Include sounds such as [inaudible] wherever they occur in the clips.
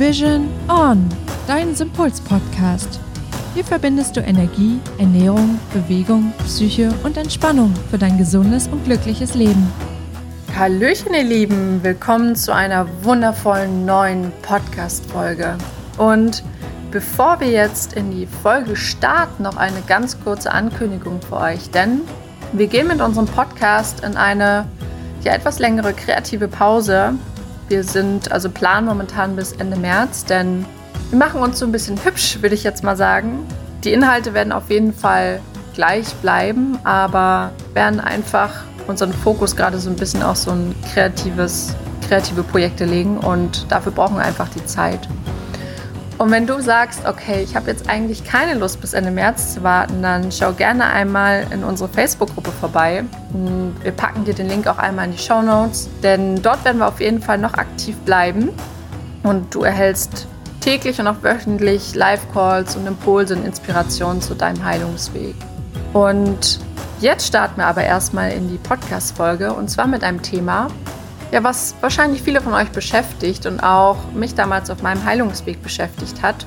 Vision On, dein Sympuls-Podcast. Hier verbindest du Energie, Ernährung, Bewegung, Psyche und Entspannung für dein gesundes und glückliches Leben. Hallöchen, ihr Lieben, willkommen zu einer wundervollen neuen Podcast-Folge. Und bevor wir jetzt in die Folge starten, noch eine ganz kurze Ankündigung für euch, denn wir gehen mit unserem Podcast in eine ja, etwas längere kreative Pause. Wir sind also planen momentan bis Ende März, denn wir machen uns so ein bisschen hübsch, würde ich jetzt mal sagen. Die Inhalte werden auf jeden Fall gleich bleiben, aber werden einfach unseren Fokus gerade so ein bisschen auf so ein kreatives, kreative Projekte legen und dafür brauchen wir einfach die Zeit. Und wenn du sagst, okay, ich habe jetzt eigentlich keine Lust bis Ende März zu warten, dann schau gerne einmal in unsere Facebook-Gruppe vorbei. Wir packen dir den Link auch einmal in die Show Notes, denn dort werden wir auf jeden Fall noch aktiv bleiben und du erhältst täglich und auch wöchentlich Live-Calls und Impulse und Inspirationen zu deinem Heilungsweg. Und jetzt starten wir aber erstmal in die Podcast-Folge und zwar mit einem Thema, ja, was wahrscheinlich viele von euch beschäftigt und auch mich damals auf meinem Heilungsweg beschäftigt hat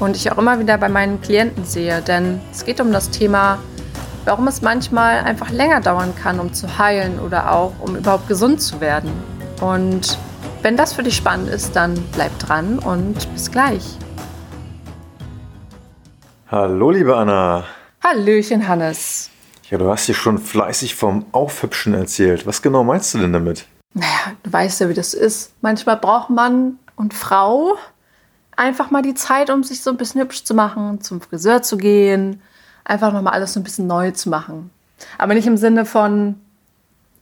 und ich auch immer wieder bei meinen Klienten sehe, denn es geht um das Thema, warum es manchmal einfach länger dauern kann, um zu heilen oder auch um überhaupt gesund zu werden. Und wenn das für dich spannend ist, dann bleib dran und bis gleich. Hallo, liebe Anna. Hallöchen, Hannes. Ja, du hast dir schon fleißig vom Aufhübschen erzählt. Was genau meinst du denn damit? Naja, du weißt ja, wie das ist. Manchmal braucht Mann und Frau einfach mal die Zeit, um sich so ein bisschen hübsch zu machen, zum Friseur zu gehen, einfach nochmal alles so ein bisschen neu zu machen. Aber nicht im Sinne von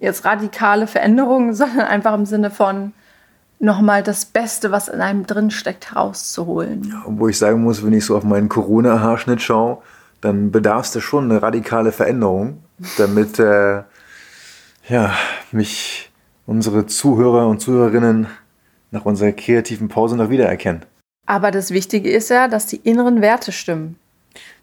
jetzt radikale Veränderungen, [laughs] sondern einfach im Sinne von nochmal das Beste, was in einem drin steckt, herauszuholen. Ja, wo ich sagen muss, wenn ich so auf meinen Corona-Haarschnitt schaue, dann bedarf es schon eine radikale Veränderung, damit äh, ja, mich unsere Zuhörer und Zuhörerinnen nach unserer kreativen Pause noch wiedererkennen. Aber das Wichtige ist ja, dass die inneren Werte stimmen.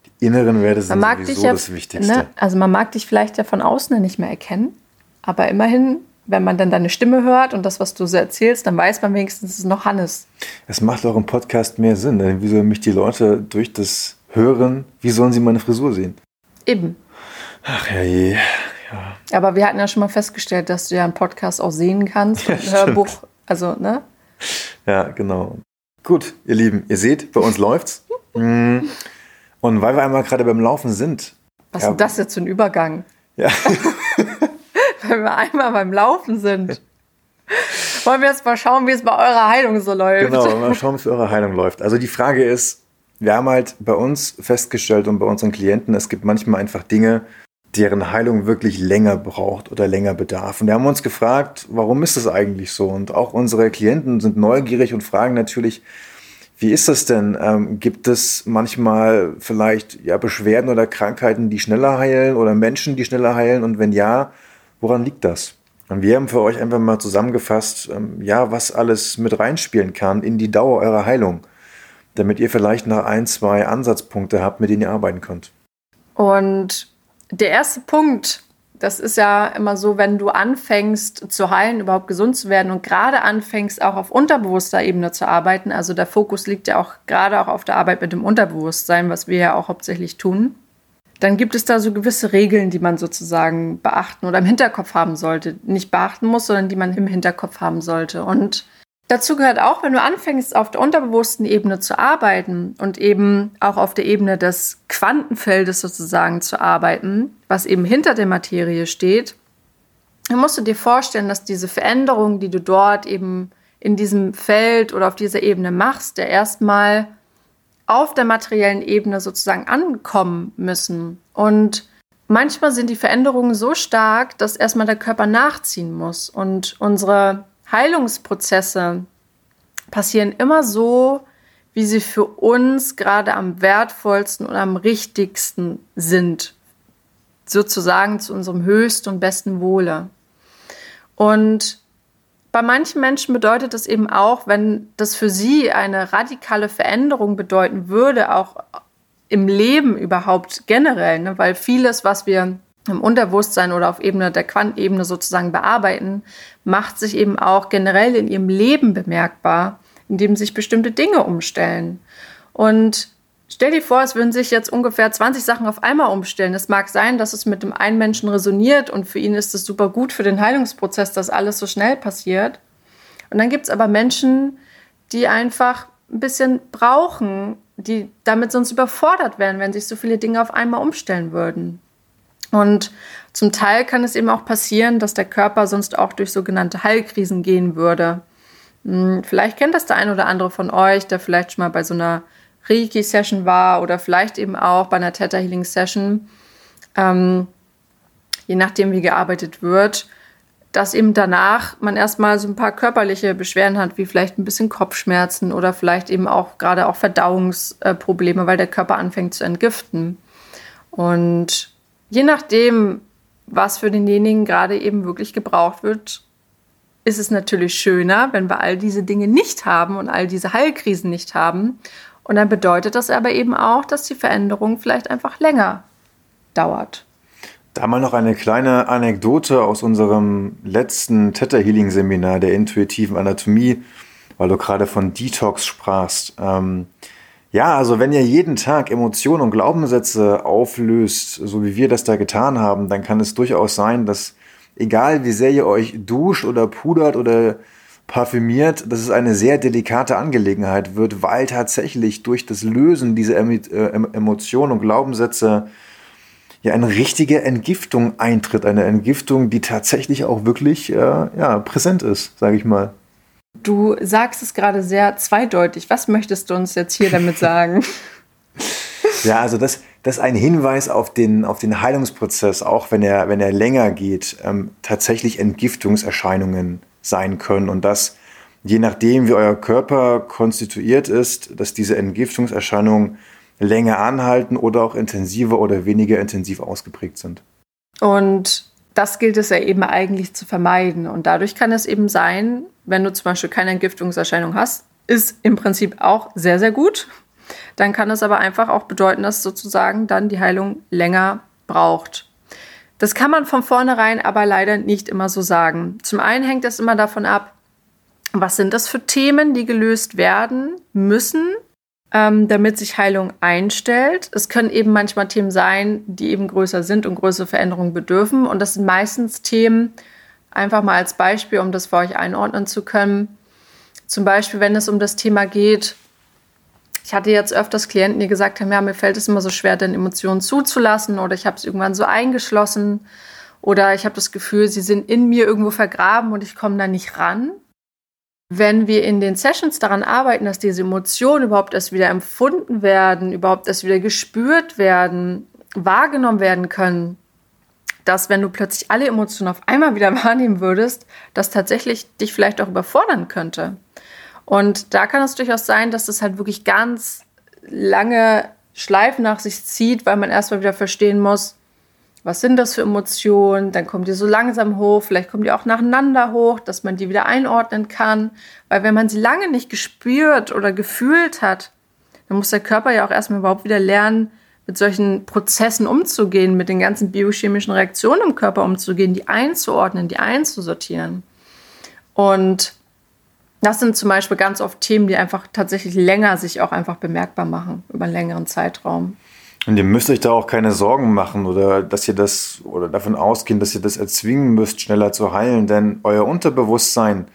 Die inneren Werte sind sowieso ja, das Wichtigste. Ne, also man mag dich vielleicht ja von außen nicht mehr erkennen, aber immerhin, wenn man dann deine Stimme hört und das, was du so erzählst, dann weiß man wenigstens, es ist noch Hannes. Es macht auch im Podcast mehr Sinn, denn wie sollen mich die Leute durch das Hören, wie sollen sie meine Frisur sehen? Eben. Ach ja je. Ja. Aber wir hatten ja schon mal festgestellt, dass du ja einen Podcast auch sehen kannst, [laughs] ja, ein Hörbuch, also, ne? Ja, genau. Gut, ihr Lieben, ihr seht, bei uns läuft's. Mm. Und weil wir einmal gerade beim Laufen sind. Was ja, ist das jetzt für ein Übergang? Ja. [laughs] weil wir einmal beim Laufen sind. Wollen wir jetzt mal schauen, wie es bei eurer Heilung so läuft? Genau, mal schauen, wie es bei eurer Heilung läuft. Also die Frage ist, wir haben halt bei uns festgestellt und bei unseren Klienten, es gibt manchmal einfach Dinge, deren Heilung wirklich länger braucht oder länger bedarf. Und wir haben uns gefragt, warum ist das eigentlich so? Und auch unsere Klienten sind neugierig und fragen natürlich, wie ist das denn? Ähm, gibt es manchmal vielleicht ja, Beschwerden oder Krankheiten, die schneller heilen oder Menschen, die schneller heilen? Und wenn ja, woran liegt das? Und wir haben für euch einfach mal zusammengefasst, ähm, ja, was alles mit reinspielen kann in die Dauer eurer Heilung, damit ihr vielleicht noch ein, zwei Ansatzpunkte habt, mit denen ihr arbeiten könnt. Und der erste Punkt, das ist ja immer so, wenn du anfängst zu heilen, überhaupt gesund zu werden und gerade anfängst auch auf unterbewusster Ebene zu arbeiten, also der Fokus liegt ja auch gerade auch auf der Arbeit mit dem Unterbewusstsein, was wir ja auch hauptsächlich tun, dann gibt es da so gewisse Regeln, die man sozusagen beachten oder im Hinterkopf haben sollte. Nicht beachten muss, sondern die man im Hinterkopf haben sollte. Und Dazu gehört auch, wenn du anfängst, auf der unterbewussten Ebene zu arbeiten und eben auch auf der Ebene des Quantenfeldes sozusagen zu arbeiten, was eben hinter der Materie steht, dann musst du dir vorstellen, dass diese Veränderungen, die du dort eben in diesem Feld oder auf dieser Ebene machst, ja erstmal auf der materiellen Ebene sozusagen ankommen müssen. Und manchmal sind die Veränderungen so stark, dass erstmal der Körper nachziehen muss und unsere Heilungsprozesse passieren immer so, wie sie für uns gerade am wertvollsten und am richtigsten sind, sozusagen zu unserem höchsten und besten Wohle. Und bei manchen Menschen bedeutet das eben auch, wenn das für sie eine radikale Veränderung bedeuten würde, auch im Leben überhaupt generell, ne? weil vieles, was wir im Unterbewusstsein oder auf Ebene der Quantenebene sozusagen bearbeiten, macht sich eben auch generell in ihrem Leben bemerkbar, indem sich bestimmte Dinge umstellen. Und stell dir vor, es würden sich jetzt ungefähr 20 Sachen auf einmal umstellen. Es mag sein, dass es mit dem einen Menschen resoniert und für ihn ist es super gut für den Heilungsprozess, dass alles so schnell passiert. Und dann gibt es aber Menschen, die einfach ein bisschen brauchen, die damit sonst überfordert wären, wenn sich so viele Dinge auf einmal umstellen würden. Und zum Teil kann es eben auch passieren, dass der Körper sonst auch durch sogenannte Heilkrisen gehen würde. Hm, vielleicht kennt das der ein oder andere von euch, der vielleicht schon mal bei so einer Reiki-Session war oder vielleicht eben auch bei einer Theta Healing Session. Ähm, je nachdem, wie gearbeitet wird, dass eben danach man erstmal so ein paar körperliche Beschwerden hat, wie vielleicht ein bisschen Kopfschmerzen oder vielleicht eben auch gerade auch Verdauungsprobleme, weil der Körper anfängt zu entgiften. Und je nachdem, was für denjenigen gerade eben wirklich gebraucht wird, ist es natürlich schöner, wenn wir all diese Dinge nicht haben und all diese Heilkrisen nicht haben. Und dann bedeutet das aber eben auch, dass die Veränderung vielleicht einfach länger dauert. Da mal noch eine kleine Anekdote aus unserem letzten Theta Healing Seminar der intuitiven Anatomie, weil du gerade von Detox sprachst. Ähm, ja, also wenn ihr jeden Tag Emotionen und Glaubenssätze auflöst, so wie wir das da getan haben, dann kann es durchaus sein, dass egal wie sehr ihr euch duscht oder pudert oder parfümiert, dass es eine sehr delikate Angelegenheit wird, weil tatsächlich durch das Lösen dieser äh, Emotionen und Glaubenssätze ja eine richtige Entgiftung eintritt. Eine Entgiftung, die tatsächlich auch wirklich äh, ja, präsent ist, sage ich mal. Du sagst es gerade sehr zweideutig. Was möchtest du uns jetzt hier damit [laughs] sagen? ja, also das, das ist ein Hinweis auf den, auf den Heilungsprozess, auch wenn er, wenn er länger geht, ähm, tatsächlich Entgiftungserscheinungen sein können und dass je nachdem, wie euer Körper konstituiert ist, dass diese Entgiftungserscheinungen länger anhalten oder auch intensiver oder weniger intensiv ausgeprägt sind. Und das gilt es ja eben eigentlich zu vermeiden. Und dadurch kann es eben sein, wenn du zum Beispiel keine Entgiftungserscheinung hast, ist im Prinzip auch sehr, sehr gut. Dann kann es aber einfach auch bedeuten, dass sozusagen dann die Heilung länger braucht. Das kann man von vornherein aber leider nicht immer so sagen. Zum einen hängt es immer davon ab, was sind das für Themen, die gelöst werden müssen, ähm, damit sich Heilung einstellt. Es können eben manchmal Themen sein, die eben größer sind und größere Veränderungen bedürfen. Und das sind meistens Themen, einfach mal als Beispiel, um das für euch einordnen zu können. Zum Beispiel, wenn es um das Thema geht, ich hatte jetzt öfters Klienten, die gesagt haben, ja, mir fällt es immer so schwer, den Emotionen zuzulassen oder ich habe es irgendwann so eingeschlossen oder ich habe das Gefühl, sie sind in mir irgendwo vergraben und ich komme da nicht ran wenn wir in den Sessions daran arbeiten, dass diese Emotionen überhaupt erst wieder empfunden werden, überhaupt erst wieder gespürt werden, wahrgenommen werden können, dass wenn du plötzlich alle Emotionen auf einmal wieder [laughs] wahrnehmen würdest, das tatsächlich dich vielleicht auch überfordern könnte. Und da kann es durchaus sein, dass das halt wirklich ganz lange Schleifen nach sich zieht, weil man erstmal wieder verstehen muss, was sind das für Emotionen, dann kommt die so langsam hoch, vielleicht kommen die auch nacheinander hoch, dass man die wieder einordnen kann, weil wenn man sie lange nicht gespürt oder gefühlt hat, dann muss der Körper ja auch erstmal überhaupt wieder lernen, mit solchen Prozessen umzugehen, mit den ganzen biochemischen Reaktionen im Körper umzugehen, die einzuordnen, die einzusortieren. Und das sind zum Beispiel ganz oft Themen, die einfach tatsächlich länger sich auch einfach bemerkbar machen, über einen längeren Zeitraum. Und ihr müsst euch da auch keine Sorgen machen oder dass ihr das oder davon ausgehen, dass ihr das erzwingen müsst, schneller zu heilen, denn euer Unterbewusstsein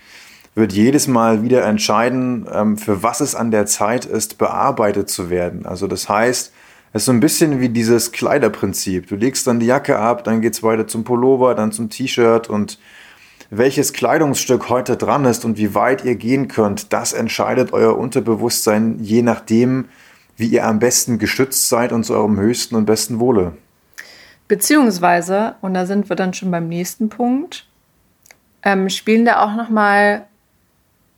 wird jedes Mal wieder entscheiden, ähm, für was es an der Zeit ist, bearbeitet zu werden. Also das heißt, es ist so ein bisschen wie dieses Kleiderprinzip. Du legst dann die Jacke ab, dann geht es weiter zum Pullover, dann zum T-Shirt und welches Kleidungsstück heute dran ist und wie weit ihr gehen könnt, das entscheidet euer Unterbewusstsein je nachdem, wie ihr am besten geschützt seid und zu eurem höchsten und besten Wohle. Beziehungsweise, und da sind wir dann schon beim nächsten Punkt, ähm, spielen da auch nochmal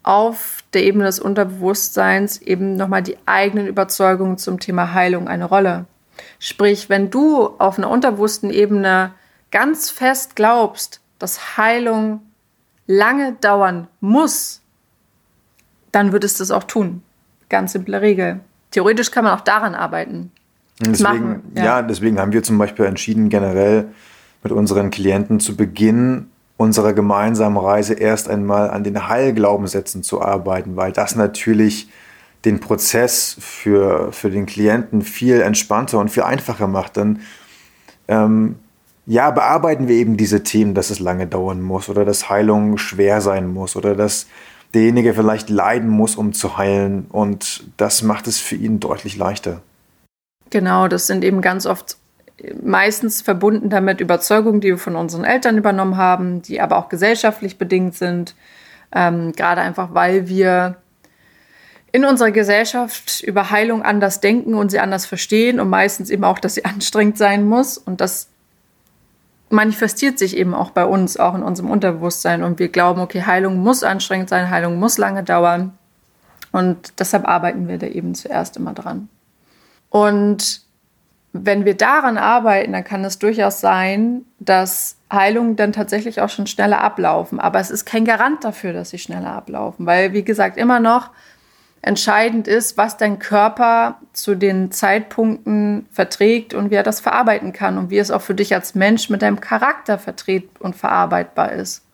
auf der Ebene des Unterbewusstseins eben nochmal die eigenen Überzeugungen zum Thema Heilung eine Rolle. Sprich, wenn du auf einer unterbewussten Ebene ganz fest glaubst, dass Heilung lange dauern muss, dann würdest du es auch tun. Ganz simple Regel theoretisch kann man auch daran arbeiten. Deswegen, machen, ja. ja. deswegen haben wir zum Beispiel entschieden, generell mit unseren Klienten zu Beginn unserer gemeinsamen Reise erst einmal an den Heilglaubenssätzen zu arbeiten, weil das natürlich den Prozess für, für den Klienten viel entspannter und viel einfacher macht. Dann ähm, ja, bearbeiten wir eben diese Themen, dass es lange dauern muss oder dass Heilung schwer sein muss oder dass derjenige vielleicht leiden muss, um zu heilen. Und das macht es für ihn deutlich leichter. Genau, das sind eben ganz oft meistens verbunden damit Überzeugungen, die wir von unseren Eltern übernommen haben, die aber auch gesellschaftlich bedingt sind. Ähm, gerade einfach, weil wir in unserer Gesellschaft über Heilung anders denken und sie anders verstehen und meistens eben auch, dass sie [laughs] anstrengend sein muss. Und das manifestiert sich eben auch bei uns, auch in unserem Unterbewusstsein. Und wir glauben, okay, Heilung muss anstrengend sein, Heilung muss lange dauern. Und deshalb arbeiten wir da eben zuerst immer dran. Und wenn wir daran arbeiten, dann kann es durchaus sein, dass Heilungen dann tatsächlich auch schon schneller ablaufen. Aber es ist kein Garant dafür, dass sie schneller ablaufen, weil, wie gesagt, immer noch entscheidend ist, was dein Körper zu den Zeitpunkten verträgt und wie er das verarbeiten kann und wie es auch für dich als Mensch mit deinem Charakter vertret und verarbeitbar ist.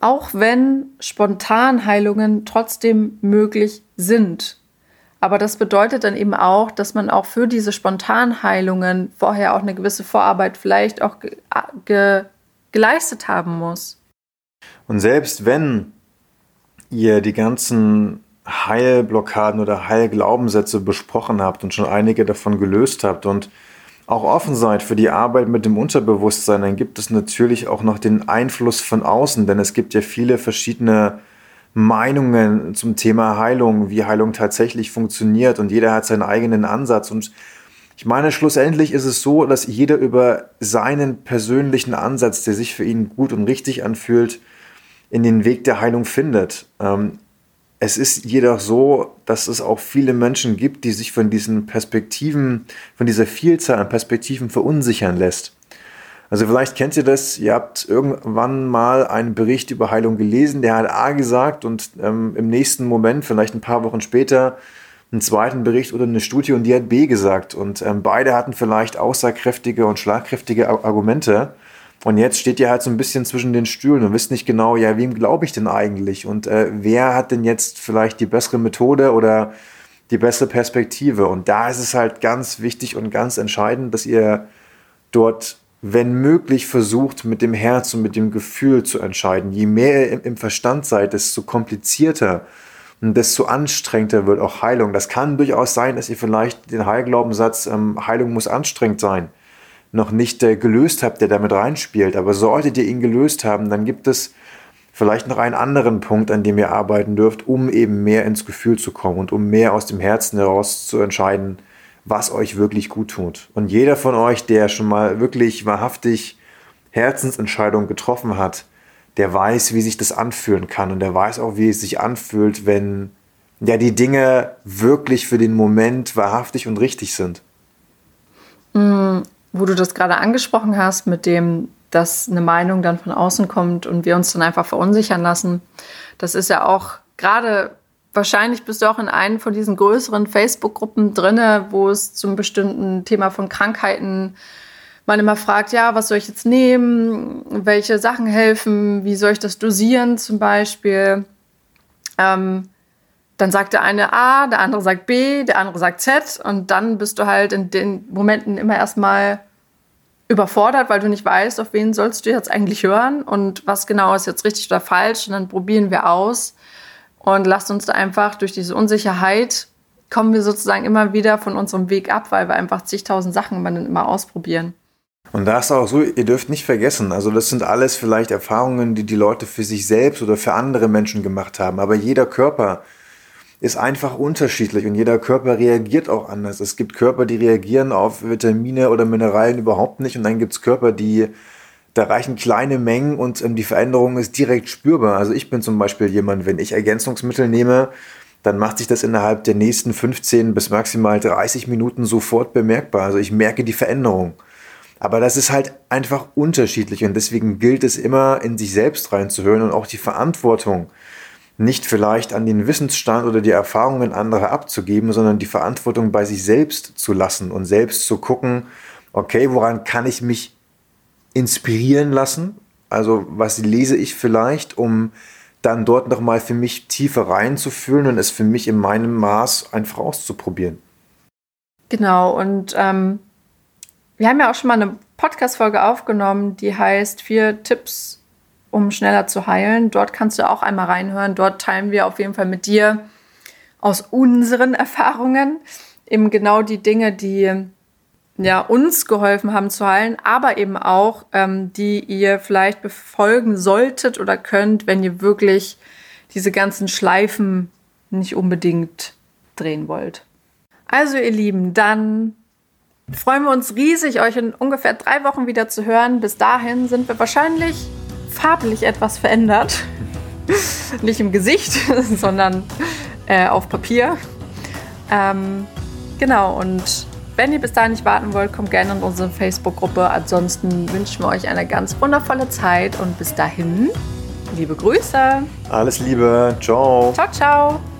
Auch wenn Spontanheilungen trotzdem möglich sind. Aber das bedeutet dann eben auch, dass man auch für diese Spontanheilungen vorher auch eine gewisse Vorarbeit vielleicht auch ge ge geleistet haben muss. Und selbst wenn ihr die ganzen Heilblockaden oder Heilglaubenssätze besprochen habt und schon einige davon gelöst habt und auch offen seid für die Arbeit mit dem Unterbewusstsein, dann gibt es natürlich auch noch den Einfluss von außen, denn es gibt ja viele verschiedene Meinungen zum Thema Heilung, wie Heilung tatsächlich funktioniert und jeder hat seinen eigenen Ansatz und ich meine, schlussendlich ist es so, dass jeder über seinen persönlichen Ansatz, der sich für ihn gut und richtig anfühlt, in den Weg der Heilung findet. Ähm, es ist jedoch so, dass es auch viele Menschen gibt, die sich von diesen Perspektiven, von dieser Vielzahl an Perspektiven verunsichern lässt. Also vielleicht kennt ihr das, ihr habt irgendwann mal einen Bericht über Heilung gelesen, der hat A gesagt und ähm, im nächsten Moment, vielleicht ein paar Wochen später, einen zweiten Bericht oder eine Studie und die hat B gesagt. Und ähm, beide hatten vielleicht aussagkräftige und schlagkräftige Argumente. Und jetzt steht ihr halt so ein bisschen zwischen den Stühlen und wisst nicht genau, ja, wem glaube ich denn eigentlich? Und äh, wer hat denn jetzt vielleicht die bessere Methode oder die bessere Perspektive? Und da ist es halt ganz wichtig und ganz entscheidend, dass ihr dort, wenn möglich, versucht, mit dem Herz und mit dem Gefühl zu entscheiden. Je mehr ihr im Verstand seid, desto komplizierter und desto anstrengender wird auch Heilung. Das kann durchaus sein, dass ihr vielleicht den Heilglaubenssatz, ähm, Heilung muss anstrengend sein noch nicht äh, gelöst habt, der damit reinspielt. Aber solltet ihr ihn gelöst haben, dann gibt es vielleicht noch einen anderen Punkt, an dem ihr arbeiten dürft, um eben mehr ins Gefühl zu kommen und um mehr aus dem Herzen heraus zu entscheiden, was euch wirklich gut tut. Und jeder von euch, der schon mal wirklich wahrhaftig Herzensentscheidungen getroffen hat, der weiß, wie sich das anfühlen kann und der weiß auch, wie es sich anfühlt, wenn ja die Dinge wirklich für den Moment wahrhaftig und richtig sind. Mm, wo du das gerade angesprochen hast, mit dem, dass eine Meinung dann von außen kommt und wir uns dann einfach verunsichern lassen, das ist ja auch gerade wahrscheinlich bist du auch in einem von diesen größeren Facebook-Gruppen drinne, wo es zum bestimmten Thema von Krankheiten man immer fragt, ja, was soll ich jetzt nehmen, welche Sachen helfen, wie soll ich das dosieren zum Beispiel. Ähm, dann sagt der eine A, der andere sagt B, der andere sagt Z und dann bist du halt in den Momenten immer erstmal überfordert, weil du nicht weißt, auf wen sollst du jetzt eigentlich hören und was genau ist jetzt richtig oder falsch und dann probieren wir aus und lasst uns da einfach durch diese Unsicherheit kommen wir sozusagen immer wieder von unserem Weg ab, weil wir einfach zigtausend Sachen immer ausprobieren. Und da ist auch so, ihr dürft nicht vergessen, also das sind alles vielleicht Erfahrungen, die die Leute für sich selbst oder für andere Menschen gemacht haben, aber jeder Körper ist einfach unterschiedlich und jeder Körper reagiert auch anders. Es gibt Körper, die reagieren auf Vitamine oder Mineralien überhaupt nicht und dann gibt es Körper, die da reichen kleine Mengen und ähm, die Veränderung ist direkt spürbar. Also ich bin zum Beispiel jemand, wenn ich Ergänzungsmittel nehme, dann macht sich das innerhalb der nächsten 15 bis maximal 30 Minuten sofort bemerkbar. Also ich merke die Veränderung. Aber das ist halt einfach unterschiedlich und deswegen gilt es immer, in sich selbst reinzuhören und auch die Verantwortung nicht vielleicht an den Wissensstand oder die Erfahrungen anderer abzugeben, sondern die Verantwortung bei sich selbst zu lassen und selbst zu gucken, okay, woran kann ich mich inspirieren lassen? Also was lese ich vielleicht, um dann dort nochmal für mich tiefer reinzufühlen und es für mich in meinem Maß einfach auszuprobieren. Genau, und ähm, wir haben ja auch schon mal eine Podcast-Folge aufgenommen, die heißt Vier Tipps, um schneller zu heilen. Dort kannst du auch einmal reinhören. Dort teilen wir auf jeden Fall mit dir aus unseren [laughs] Erfahrungen eben genau die Dinge, die ja, uns geholfen haben zu heilen, aber eben auch, ähm, die ihr vielleicht befolgen solltet oder könnt, wenn ihr wirklich diese ganzen Schleifen nicht unbedingt drehen wollt. Also ihr Lieben, dann freuen wir uns riesig, euch in ungefähr drei Wochen wieder zu hören. Bis dahin sind wir wahrscheinlich farblich etwas verändert. [laughs] Nicht im Gesicht, [laughs] sondern äh, auf Papier. Ähm, genau, und wenn ihr bis dahin nicht warten wollt, kommt gerne in unsere Facebook-Gruppe. Ansonsten wünschen wir euch eine ganz wundervolle Zeit und bis dahin, liebe Grüße. Alles Liebe. Ciao. Ciao, ciao.